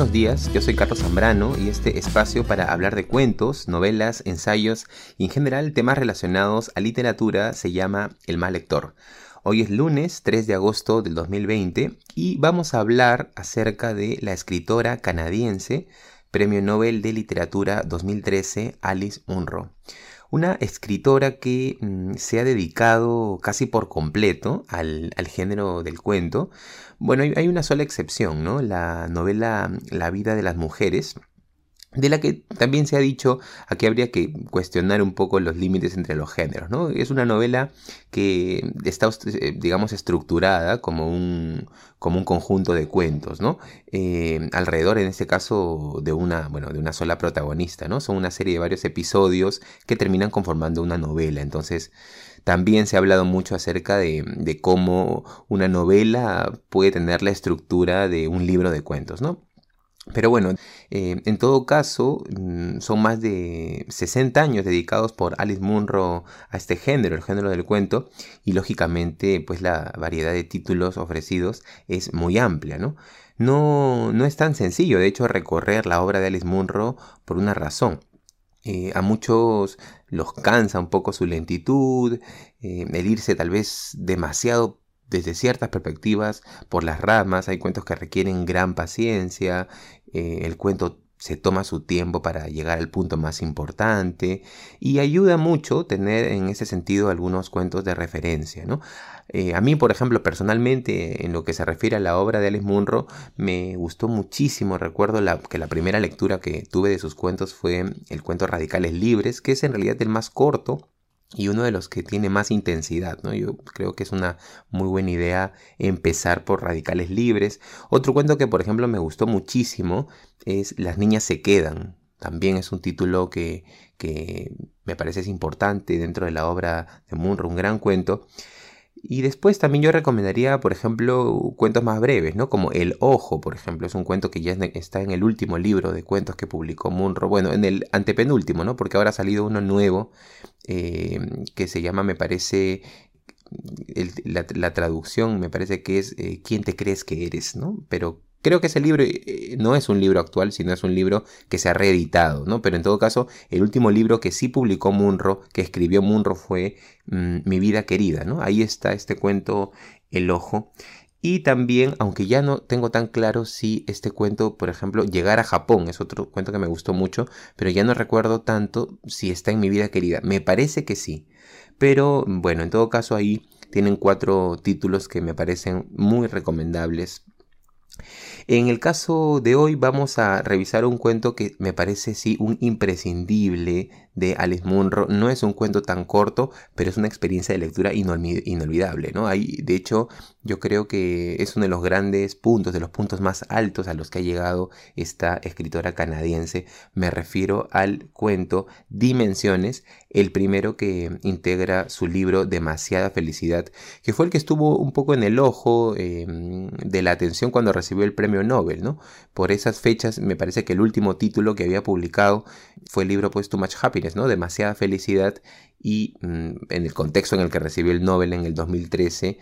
Buenos días, yo soy Carlos Zambrano y este espacio para hablar de cuentos, novelas, ensayos y en general temas relacionados a literatura se llama El mal lector. Hoy es lunes 3 de agosto del 2020 y vamos a hablar acerca de la escritora canadiense, Premio Nobel de Literatura 2013, Alice Munro. Una escritora que mm, se ha dedicado casi por completo al, al género del cuento. Bueno, hay, hay, una sola excepción, ¿no? La novela La vida de las mujeres, de la que también se ha dicho aquí habría que cuestionar un poco los límites entre los géneros, ¿no? Es una novela que está, eh, digamos, estructurada como un, como un conjunto de cuentos, ¿no? Eh, alrededor, en este caso, de una, bueno, de una sola protagonista, ¿no? Son una serie de varios episodios que terminan conformando una novela, entonces... También se ha hablado mucho acerca de, de cómo una novela puede tener la estructura de un libro de cuentos, ¿no? Pero bueno, eh, en todo caso, mm, son más de 60 años dedicados por Alice Munro a este género, el género del cuento, y lógicamente, pues la variedad de títulos ofrecidos es muy amplia, ¿no? No, no es tan sencillo, de hecho, recorrer la obra de Alice Munro por una razón. Eh, a muchos los cansa un poco su lentitud, eh, el irse tal vez demasiado desde ciertas perspectivas por las ramas, hay cuentos que requieren gran paciencia, eh, el cuento se toma su tiempo para llegar al punto más importante y ayuda mucho tener en ese sentido algunos cuentos de referencia. ¿no? Eh, a mí, por ejemplo, personalmente, en lo que se refiere a la obra de Alice Munro, me gustó muchísimo. Recuerdo que la primera lectura que tuve de sus cuentos fue el cuento Radicales Libres, que es en realidad el más corto y uno de los que tiene más intensidad, ¿no? Yo creo que es una muy buena idea empezar por radicales libres. Otro cuento que, por ejemplo, me gustó muchísimo es Las niñas se quedan. También es un título que, que me parece es importante dentro de la obra de Munro, un gran cuento. Y después también yo recomendaría, por ejemplo, cuentos más breves, ¿no? Como El Ojo, por ejemplo, es un cuento que ya está en el último libro de cuentos que publicó Munro, bueno, en el antepenúltimo, ¿no? Porque ahora ha salido uno nuevo eh, que se llama, me parece, la, traducción me parece que es eh, ¿Quién te crees que eres? ¿no? Pero Creo que ese libro eh, no es un libro actual, sino es un libro que se ha reeditado, ¿no? Pero en todo caso, el último libro que sí publicó Munro, que escribió Munro, fue mm, Mi vida querida, ¿no? Ahí está este cuento El ojo. Y también, aunque ya no tengo tan claro si este cuento, por ejemplo, Llegar a Japón, es otro cuento que me gustó mucho, pero ya no recuerdo tanto si está en mi vida querida. Me parece que sí. Pero bueno, en todo caso ahí tienen cuatro títulos que me parecen muy recomendables en el caso de hoy vamos a revisar un cuento que me parece sí un imprescindible de Alice Munro. No es un cuento tan corto, pero es una experiencia de lectura inolvidable, ¿no? Hay, de hecho, yo creo que es uno de los grandes puntos, de los puntos más altos a los que ha llegado esta escritora canadiense. Me refiero al cuento Dimensiones, el primero que integra su libro Demasiada Felicidad, que fue el que estuvo un poco en el ojo em, de la atención cuando recibió el premio Nobel, ¿no? Por esas fechas me parece que el último título que había publicado fue el libro pues Too Much Happiness, ¿no? Demasiada felicidad y mm, en el contexto en el que recibió el Nobel en el 2013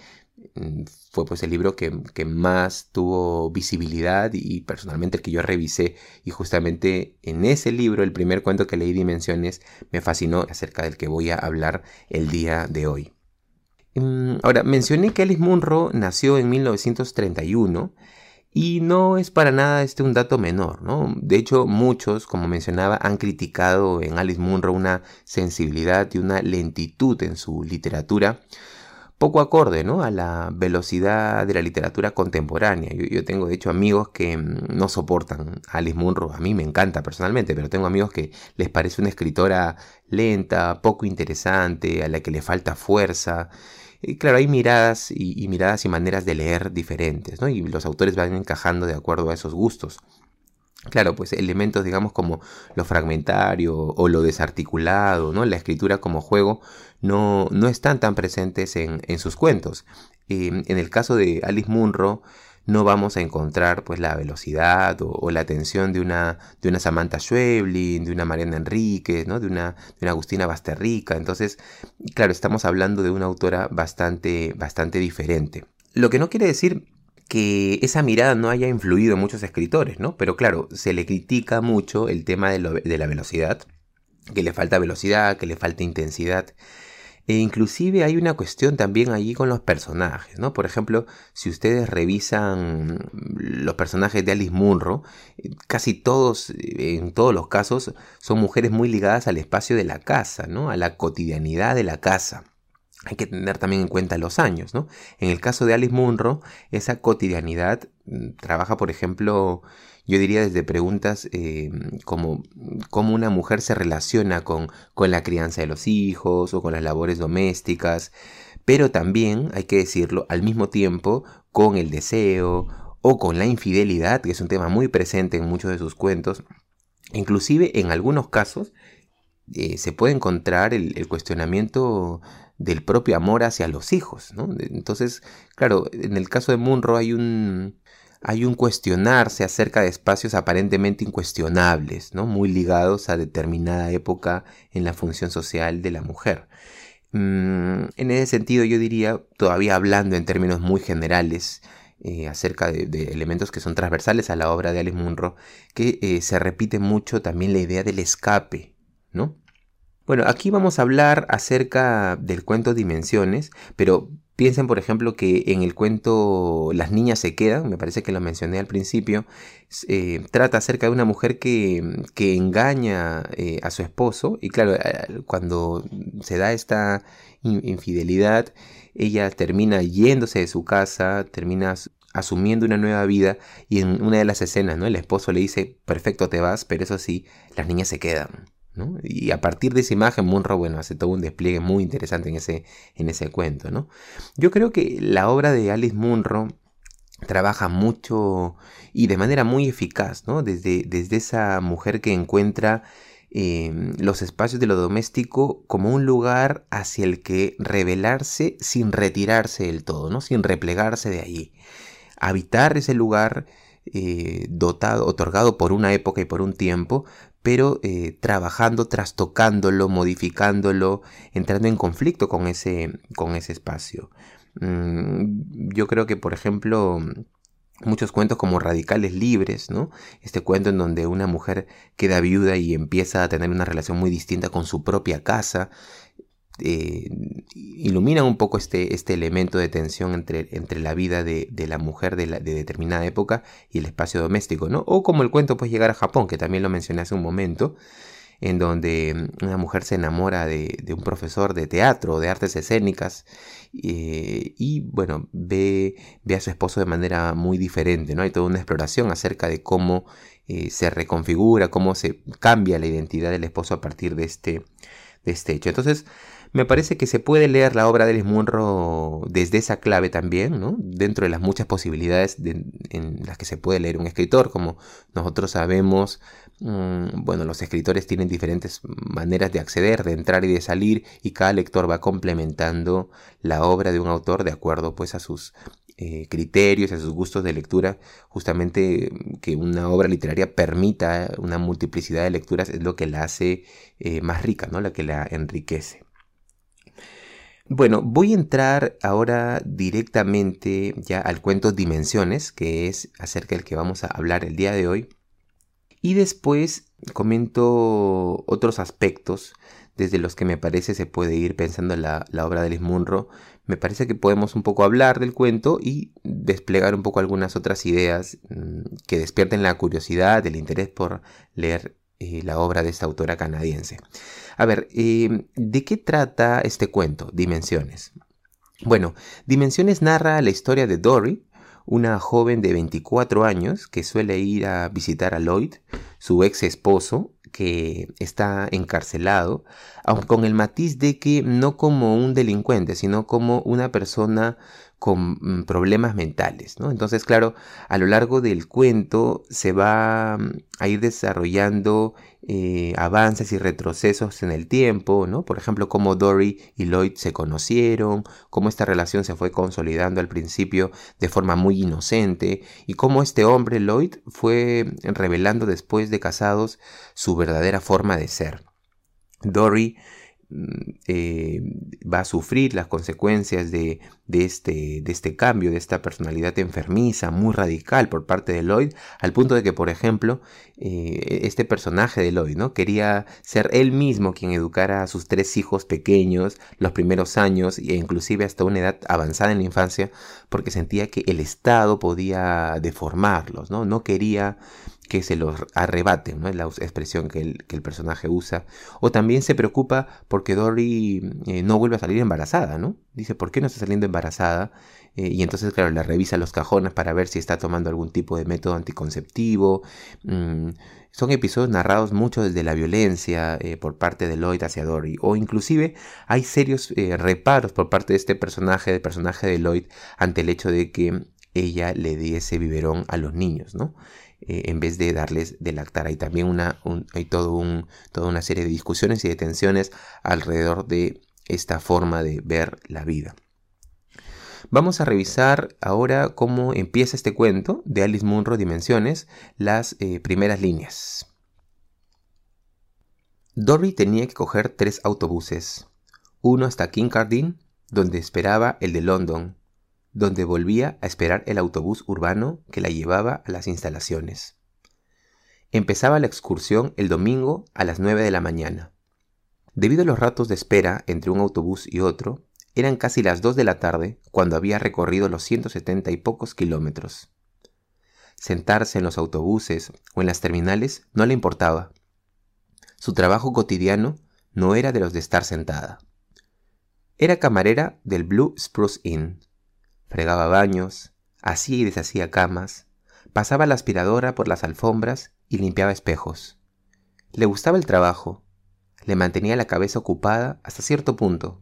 mm, fue pues el libro que, que, más tuvo visibilidad y personalmente el que yo revisé y justamente en ese libro el primer cuento que leí Dimensiones me fascinó acerca del que voy a hablar el día de hoy. Mm, ahora, mencioné que Alice Munro nació en 1931 y no es para nada este un dato menor, ¿no? De hecho, muchos, como mencionaba, han criticado en Alice Munro una sensibilidad y una lentitud en su literatura poco acorde ¿no? a la velocidad de la literatura contemporánea. Yo, tengo de hecho amigos que mm, no soportan a Alice Munro, a mí me encanta personalmente, pero tengo amigos que les parece una escritora lenta, poco interesante, a la que le falta fuerza claro, hay miradas y, miradas y maneras de leer diferentes, ¿no? Y los autores van encajando de acuerdo a esos gustos. Claro, pues elementos, digamos, como lo fragmentario o lo desarticulado, ¿no? La escritura como juego no, no están tan presentes en, sus cuentos. Em, en el caso de Alice Munro, no vamos a encontrar pues la velocidad o, la atención de una, de una Samantha Schweblin, de una Mariana Enríquez, ¿no? de, una, de una Agustina Basterrica. Entonces, claro, estamos hablando de una autora bastante, bastante diferente. Lo que no quiere decir que esa mirada no haya influido en muchos escritores, ¿no? Pero claro, se le critica mucho el tema de, la velocidad, que le falta velocidad, que le falta intensidad. E inclusive hay una cuestión también allí con los personajes, ¿no? Por ejemplo, si ustedes revisan los personajes de Alice Munro, casi todos, en todos los casos, son mujeres muy ligadas al espacio de la casa, ¿no? A la cotidianidad de la casa hay que tener también en cuenta los años, ¿no? En el caso de Alice Munro, esa cotidianidad mm, trabaja, por ejemplo, yo diría desde preguntas eh, como cómo una mujer se relaciona con, con la crianza de los hijos o con las labores domésticas, pero también, hay que decirlo, al mismo tiempo con el deseo o con la infidelidad, que es un tema muy presente en muchos de sus cuentos. Inclusive en algunos casos eh, se puede encontrar el, cuestionamiento del propio amor hacia los hijos. Entonces, claro, en el caso de Munro hay un, hay un cuestionarse acerca de espacios aparentemente incuestionables, ¿no? Muy ligados a determinada época en la función social de la mujer. Mm, en ese sentido, yo diría, todavía hablando en términos muy generales, eh, acerca de, elementos que son transversales a la obra de Alice Munro, que eh, se repite mucho también la idea del escape, ¿no? Bueno, aquí vamos a hablar acerca del cuento Dimensiones, pero piensen, por ejemplo, que en el cuento Las niñas se quedan, me parece que lo mencioné al principio, eh, trata acerca de una mujer que, que engaña eh, a su esposo y claro, cuando se da esta infidelidad, ella termina yéndose de su casa, termina asumiendo una nueva vida y en una de las escenas, ¿no? El esposo le dice, perfecto, te vas, pero eso sí, las niñas se quedan. Y a partir de esa imagen, Munro, bueno, hace todo un despliegue muy interesante en ese, en ese cuento, ¿no? Yo creo que la obra de Alice Munro trabaja mucho y de manera muy eficaz, ¿no? Desde, desde esa mujer que encuentra em, los espacios de lo doméstico como un lugar hacia el que revelarse sin retirarse del todo, ¿no? Sin replegarse de allí. Habitar ese lugar eh, dotado, otorgado por una época y por un tiempo, pero eh, trabajando, trastocándolo, modificándolo, entrando en conflicto con ese, con ese espacio. Mm, yo creo que, por ejemplo, muchos cuentos como Radicales Libres, ¿no? Este cuento en donde una mujer queda viuda y empieza a tener una relación muy distinta con su propia casa, eh, ilumina un poco este, este elemento de tensión entre, entre la vida de, la mujer de, de, determinada época y el espacio doméstico, ¿no? O como el cuento puede llegar a Japón, que también lo mencioné hace un momento, en donde una mujer se enamora de, un profesor de teatro, de artes escénicas, eh, y bueno, ve, ve, a su esposo de manera muy diferente, ¿no? Hay toda una exploración acerca de cómo eh, se reconfigura, cómo se cambia la identidad del esposo a partir de este, de este hecho. Entonces, me parece que se puede leer la obra de Les Munro desde esa clave también, ¿no? dentro de las muchas posibilidades en las que se puede leer un escritor, como nosotros sabemos, mm, bueno, los escritores tienen diferentes maneras de acceder, de entrar y de salir, y cada lector va complementando la obra de un autor de acuerdo pues a sus eh, criterios, a sus gustos de lectura, justamente que una obra literaria permita una multiplicidad de lecturas es lo que la hace eh, más rica, ¿no? la que la enriquece. Bueno, voy a entrar ahora directamente ya al cuento Dimensiones, que es acerca del que vamos a hablar el día de hoy. Y después comento otros aspectos desde los que me parece se puede ir pensando la, la obra de Liz Munro. Me parece que podemos un poco hablar del cuento y desplegar un poco algunas otras ideas mm, que despierten la curiosidad, el interés por leer eh, la obra de esta autora canadiense. A ver, ¿de qué trata este cuento, Dimensiones? Bueno, Dimensiones narra la historia de Dory, una joven de 24 años que suele ir a visitar a Lloyd, su ex esposo, que está encarcelado, aunque con el matiz de que no como un delincuente, sino como una persona con mm, problemas mentales, ¿no? Entonces, claro, a lo largo del cuento se va mm, a ir desarrollando eh, avances y retrocesos en el tiempo, ¿no? Por ejemplo, cómo Dory y Lloyd se conocieron, cómo esta relación se fue consolidando al principio de forma muy inocente y cómo este hombre, Lloyd, fue revelando después de casados su verdadera forma de ser. Dory eh, va a sufrir las consecuencias de, este, de este cambio, de esta personalidad enfermiza, muy radical por parte de Lloyd, al punto de que, por ejemplo, eh, este personaje de Lloyd, ¿no? Quería ser él mismo quien educara a sus tres hijos pequeños los primeros años e inclusive hasta una edad avanzada en la infancia, porque sentía que el Estado podía deformarlos, ¿no? No quería que se los arrebaten, ¿no? es la expresión que el, que el, personaje usa. O también se preocupa porque Dory eh, no vuelve a salir embarazada, ¿no? Dice, ¿por qué no está saliendo embarazada? Eh, y entonces, claro, le revisa los cajones para ver si está tomando algún tipo de método anticonceptivo. Mm, son episodios narrados mucho desde la violencia eh, por parte de Lloyd hacia Dory. O inclusive hay serios reparos por parte de este personaje, del personaje de Lloyd, ante el hecho de que ella le diese biberón a los niños, ¿no? Eh, en vez de darles de lactar. Hay también una, hay todo un, toda una serie de discusiones y de tensiones alrededor de esta forma de ver la vida. Vamos a revisar ahora cómo empieza este cuento de Alice Munro Dimensiones, las eh, primeras líneas. Dory tenía que coger tres autobuses, uno hasta Kincardine, donde esperaba el de London, donde volvía a esperar el autobús urbano que la llevaba a las instalaciones. Empezaba la excursión el domingo a las 9 de la mañana. Debido a los ratos de espera entre un autobús y otro, eran casi las 2 de la tarde cuando había recorrido los 170 y pocos kilómetros. Sentarse en los autobuses o en las terminales no le importaba. Su trabajo cotidiano no era de los de estar sentada. Era camarera del Blue Spruce Inn, fregaba baños, hacía y deshacía camas, pasaba la aspiradora por las alfombras y limpiaba espejos. Le gustaba el trabajo, le mantenía la cabeza ocupada hasta cierto punto,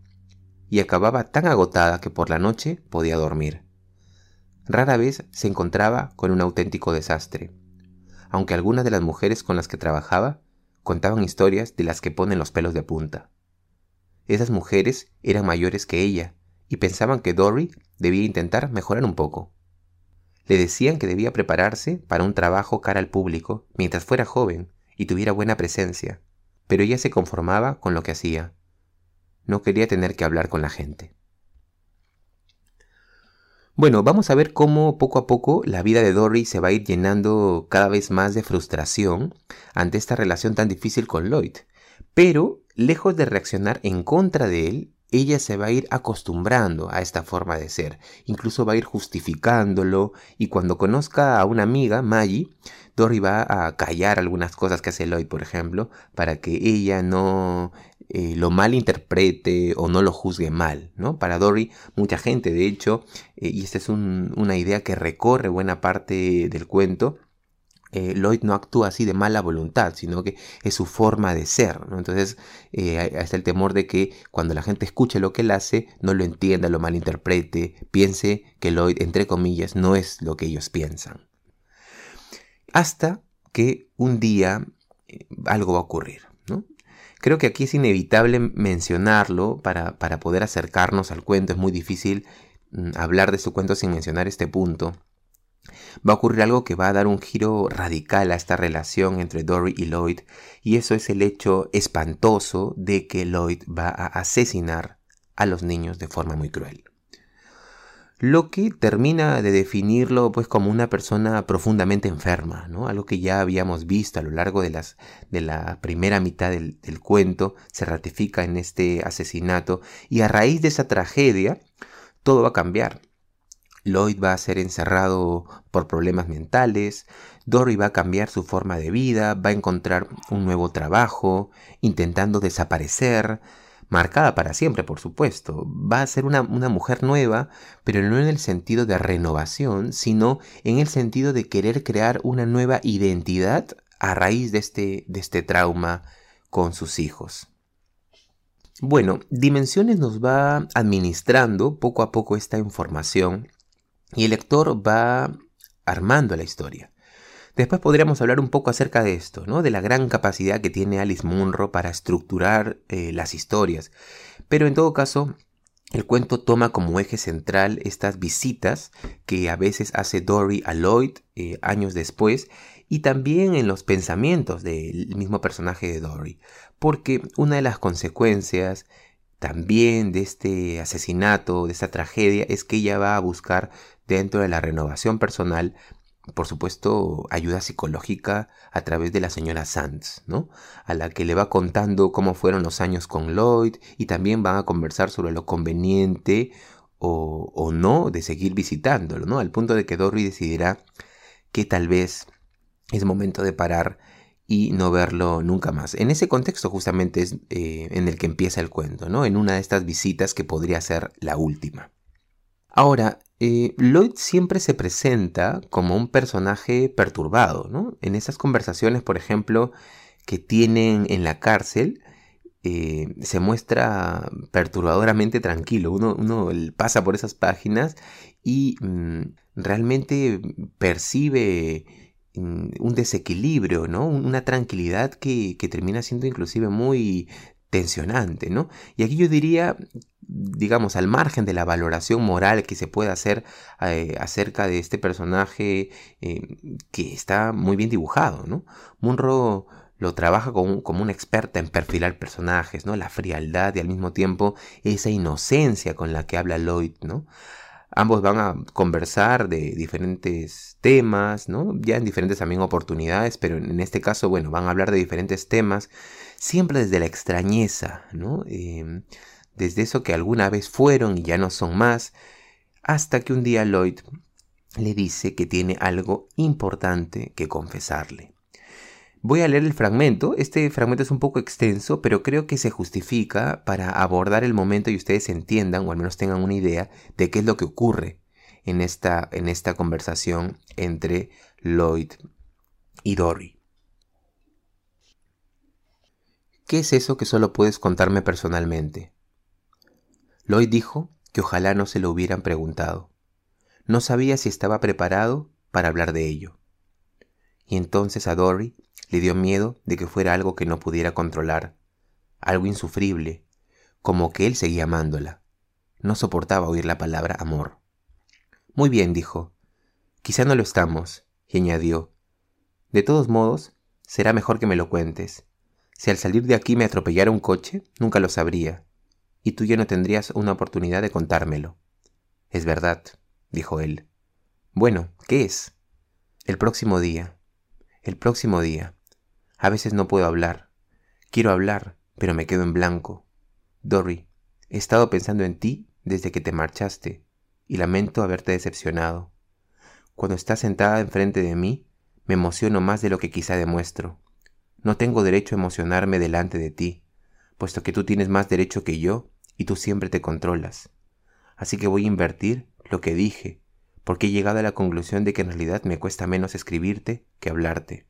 y acababa tan agotada que por la noche podía dormir. Rara vez se encontraba con un auténtico desastre, aunque algunas de las mujeres con las que trabajaba contaban historias de las que ponen los pelos de punta. Esas mujeres eran mayores que ella y pensaban que Dory debía intentar mejorar un poco. Le decían que debía prepararse para un trabajo cara al público mientras fuera joven y tuviera buena presencia, pero ella se conformaba con lo que hacía. No quería tener que hablar con la gente. Bueno, vamos a ver cómo poco a poco la vida de Dory se va a ir llenando cada vez más de frustración ante esta relación tan difícil con Lloyd. Pero, lejos de reaccionar en contra de él, ella se va a ir acostumbrando a esta forma de ser, incluso va a ir justificándolo y cuando conozca a una amiga, Maggie, Dory va a callar algunas cosas que hace Lloyd, por ejemplo, para que ella no eh, lo malinterprete o no lo juzgue mal, ¿no? Para Dory, mucha gente, de hecho, eh, y esta es una idea que recorre buena parte del cuento, eh, Lloyd no actúa así de mala voluntad, sino que es su forma de ser. Entonces eh, está el temor de que cuando la gente escuche lo que él hace, no lo entienda, lo malinterprete, piense que Lloyd, entre comillas, no es lo que ellos piensan. Hasta que un día eh, algo va a ocurrir. Creo que aquí es inevitable mencionarlo para, para poder acercarnos al cuento. Es muy difícil mm, hablar de su cuento sin mencionar este punto va a ocurrir algo que va a dar un giro radical a esta relación entre Dory y Lloyd, y eso es el hecho espantoso de que Lloyd va a asesinar a los niños de forma muy cruel. Lo que termina de definirlo pues como una persona profundamente enferma, ¿no? Algo que ya habíamos visto a lo largo de, las, de la primera mitad del, del cuento, se ratifica en este asesinato y a raíz de esa tragedia todo va a cambiar. Lloyd va a ser encerrado por problemas mentales, Dory va a cambiar su forma de vida, va a encontrar un nuevo trabajo, intentando desaparecer, marcada para siempre, por supuesto. Va a ser una, mujer nueva, pero no en el sentido de renovación, sino en el sentido de querer crear una nueva identidad a raíz de este, de este trauma con sus hijos. Bueno, Dimensiones nos va administrando poco a poco esta información y el lector va armando la historia. Después podríamos hablar un poco acerca de esto, ¿no? de la gran capacidad que tiene Alice Munro para estructurar eh, las historias. Pero en todo caso, el cuento toma como eje central estas visitas que a veces hace Dory a Lloyd eh, años después y también en los pensamientos del mismo personaje de Dory, porque una de las consecuencias también de este asesinato, de esta tragedia, es que ella va a buscar dentro de la renovación personal, por supuesto, ayuda psicológica a través de la señora Sands, ¿no? A la que le va contando cómo fueron los años con Lloyd y también van a conversar sobre lo conveniente o, o no de seguir visitándolo, ¿no? Al punto de que Dory decidirá que tal vez es momento de parar y no verlo nunca más. En ese contexto justamente es eh, en el que empieza el cuento, ¿no? En una de estas visitas que podría ser la última. Ahora, eh, Lloyd siempre se presenta como un personaje perturbado, ¿no? En esas conversaciones, por ejemplo, que tienen en la cárcel, eh, se muestra perturbadoramente tranquilo. Uno, uno, pasa por esas páginas y mm, realmente percibe un desequilibrio, ¿no? Una tranquilidad que, termina siendo inclusive muy tensionante, ¿no? Y aquí yo diría, digamos, al margen de la valoración moral que se puede hacer eh, acerca de este personaje eh, que está muy bien dibujado, ¿no? Munro lo trabaja como, como, una experta en perfilar personajes, ¿no? La frialdad y al mismo tiempo esa inocencia con la que habla Lloyd, ¿no? Ambos van a conversar de diferentes temas, ¿no? Ya en diferentes también oportunidades, pero en este caso, bueno, van a hablar de diferentes temas, siempre desde la extrañeza, ¿no? Em, desde eso que alguna vez fueron y ya no son más, hasta que un día Lloyd le dice que tiene algo importante que confesarle. Voy a leer el fragmento. Este fragmento es un poco extenso, pero creo que se justifica para abordar el momento y ustedes entiendan, o al menos tengan una idea, de qué es lo que ocurre en esta, en esta conversación entre Lloyd y Dory. ¿Qué es eso que solo puedes contarme personalmente? Lloyd dijo que ojalá no se lo hubieran preguntado. No sabía si estaba preparado para hablar de ello. Y entonces a Dory le dio miedo de que fuera algo que no pudiera controlar, algo insufrible, como que él seguía amándola. No soportaba oír la palabra amor. Muy bien, dijo. Quizá no lo estamos, y añadió. De todos modos, será mejor que me lo cuentes. Si al salir de aquí me atropellara un coche, nunca lo sabría, y tú ya no tendrías una oportunidad de contármelo. Es verdad, dijo él. Bueno, ¿qué es? El próximo día. El próximo día. A veces no puedo hablar. Quiero hablar, pero me quedo en blanco. Dory, he estado pensando en ti desde que te marchaste y lamento haberte decepcionado. Cuando estás sentada enfrente de mí, me emociono más de lo que quizá demuestro. No tengo derecho a emocionarme delante de ti, puesto que tú tienes más derecho que yo y tú siempre te controlas. Así que voy a invertir lo que dije, porque he llegado a la conclusión de que en realidad me cuesta menos escribirte que hablarte.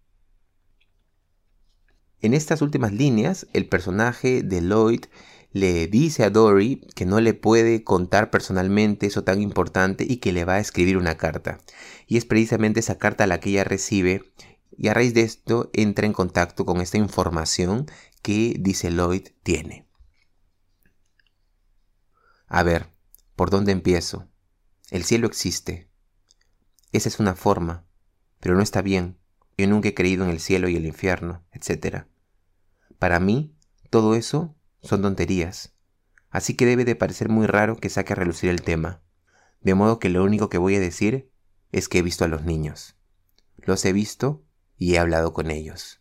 En estas últimas líneas, el personaje de Lloyd le dice a Dory que no le puede contar personalmente eso tan importante y que le va a escribir una carta. Y es precisamente esa carta la que ella recibe y a raíz de esto entra en contacto con esta información que dice Lloyd tiene. A ver, ¿por dónde empiezo? El cielo existe. Esa es una forma, pero no está bien. Yo nunca he creído en el cielo y el infierno, etc. Para mí, todo eso son tonterías. Así que debe de parecer muy raro que saque a relucir el tema. De modo que lo único que voy a decir es que he visto a los niños. Los he visto y he hablado con ellos.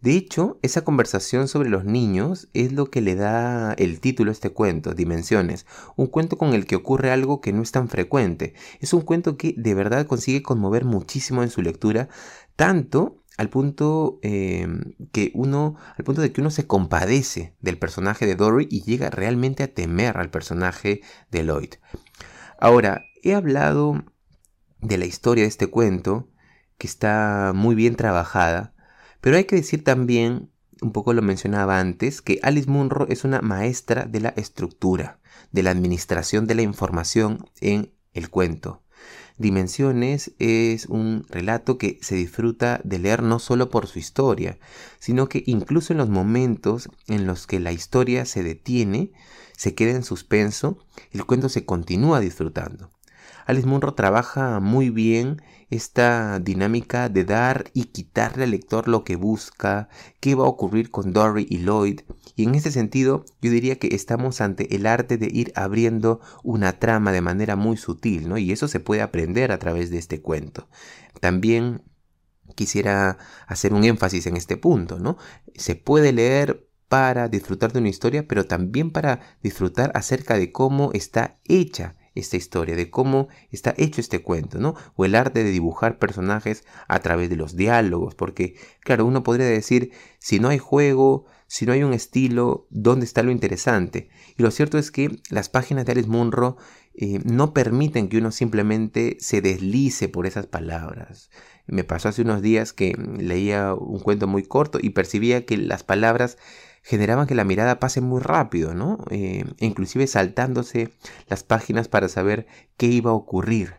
De hecho, esa conversación sobre los niños es lo que le da el título a este cuento, Dimensiones, un cuento con el que ocurre algo que no es tan frecuente. Es un cuento que de verdad consigue conmover muchísimo en su lectura, tanto al punto em, que uno, al punto de que uno se compadece del personaje de Dory y llega realmente a temer al personaje de Lloyd. Ahora, he hablado de la historia de este cuento, que está muy bien trabajada, pero hay que decir también, un poco lo mencionaba antes, que Alice Munro es una maestra de la estructura, de la administración de la información en el cuento. Dimensiones es un relato que se disfruta de leer no solo por su historia, sino que incluso en los momentos en los que la historia se detiene, se queda en suspenso, el cuento se continúa disfrutando. Alice Munro trabaja muy bien esta dinámica de dar y quitarle al lector lo que busca, qué va a ocurrir con Dory y Lloyd. Y en ese sentido, yo diría que estamos ante el arte de ir abriendo una trama de manera muy sutil, ¿no? Y eso se puede aprender a través de este cuento. También quisiera hacer un énfasis en este punto, ¿no? Se puede leer para disfrutar de una historia, pero también para disfrutar acerca de cómo está hecha esta historia, de cómo está hecho este cuento, ¿no? O el arte de dibujar personajes a través de los diálogos, porque, claro, uno podría decir, si no hay juego, si no hay un estilo, ¿dónde está lo interesante? Y lo cierto es que las páginas de Alice Munro eh, no permiten que uno simplemente se deslice por esas palabras. Me pasó hace unos días que leía un cuento muy corto y percibía que las palabras generaban que la mirada pase muy rápido, ¿no? Eh, inclusive saltándose las páginas para saber qué iba a ocurrir.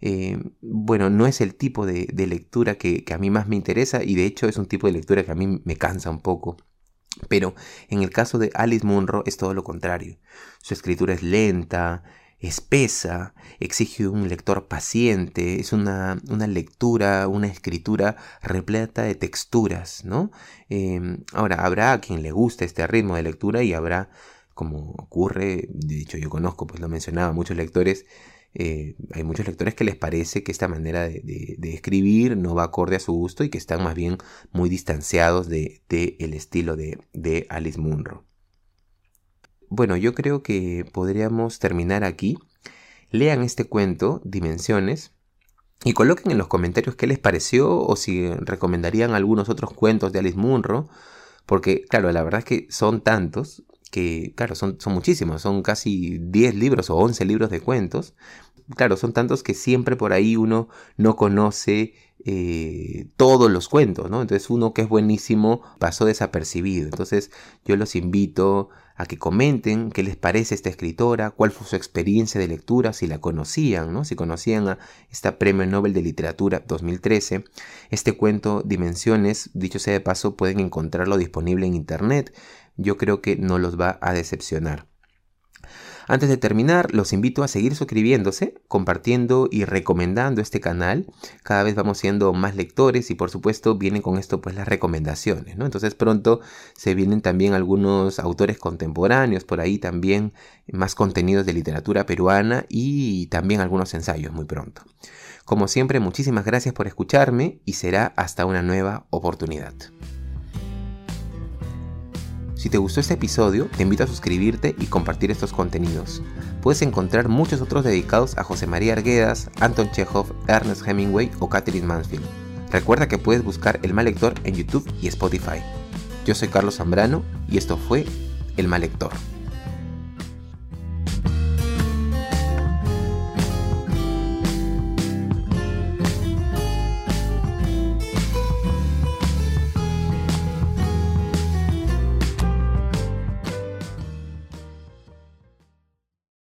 Eh, bueno, no es el tipo de, lectura que, a mí más me interesa y de hecho es un tipo de lectura que a mí me cansa un poco. Pero en el caso de Alice Munro es todo lo contrario. Su escritura es lenta, espesa, exige un lector paciente, es una, lectura, una escritura repleta de texturas, ¿no? Em, ahora, habrá a quien le guste este ritmo de lectura y habrá, como ocurre, de hecho yo conozco, pues lo mencionaba, muchos lectores, eh, hay muchos lectores que les parece que esta manera de, escribir no va acorde a su gusto y que están más bien muy distanciados del de, estilo de, de Alice Munro. Bueno, yo creo que podríamos terminar aquí. Lean este cuento, Dimensiones, y coloquen en los comentarios qué les pareció o si recomendarían algunos otros cuentos de Alice Munro, porque claro, la verdad es que son tantos que, claro, son, son muchísimos, son casi 10 libros o 11 libros de cuentos. Claro, son tantos que siempre por ahí uno no conoce eh, todos los cuentos, ¿no? Entonces uno que es buenísimo pasó desapercibido. Entonces yo los invito a que comenten qué les parece esta escritora, cuál fue su experiencia de lectura, si la conocían, ¿no? si conocían a esta Premio Nobel de Literatura 2013. Este cuento Dimensiones, dicho sea de paso, pueden encontrarlo disponible en internet. Yo creo que no los va a decepcionar. Antes de terminar, los invito a seguir suscribiéndose, compartiendo y recomendando este canal. Cada vez vamos siendo más lectores y por supuesto vienen con esto pues las recomendaciones. Entonces pronto se vienen también algunos autores contemporáneos, por ahí también más contenidos de literatura peruana y también algunos ensayos muy pronto. Como siempre, muchísimas gracias por escucharme y será hasta una nueva oportunidad. Si te gustó este episodio, te invito a suscribirte y compartir estos contenidos. Puedes encontrar muchos otros dedicados a José María Arguedas, Anton Chekhov, Ernest Hemingway o Catherine Mansfield. Recuerda que puedes buscar El Mal Lector en YouTube y Spotify. Yo soy Carlos Zambrano y esto fue El Mal Lector.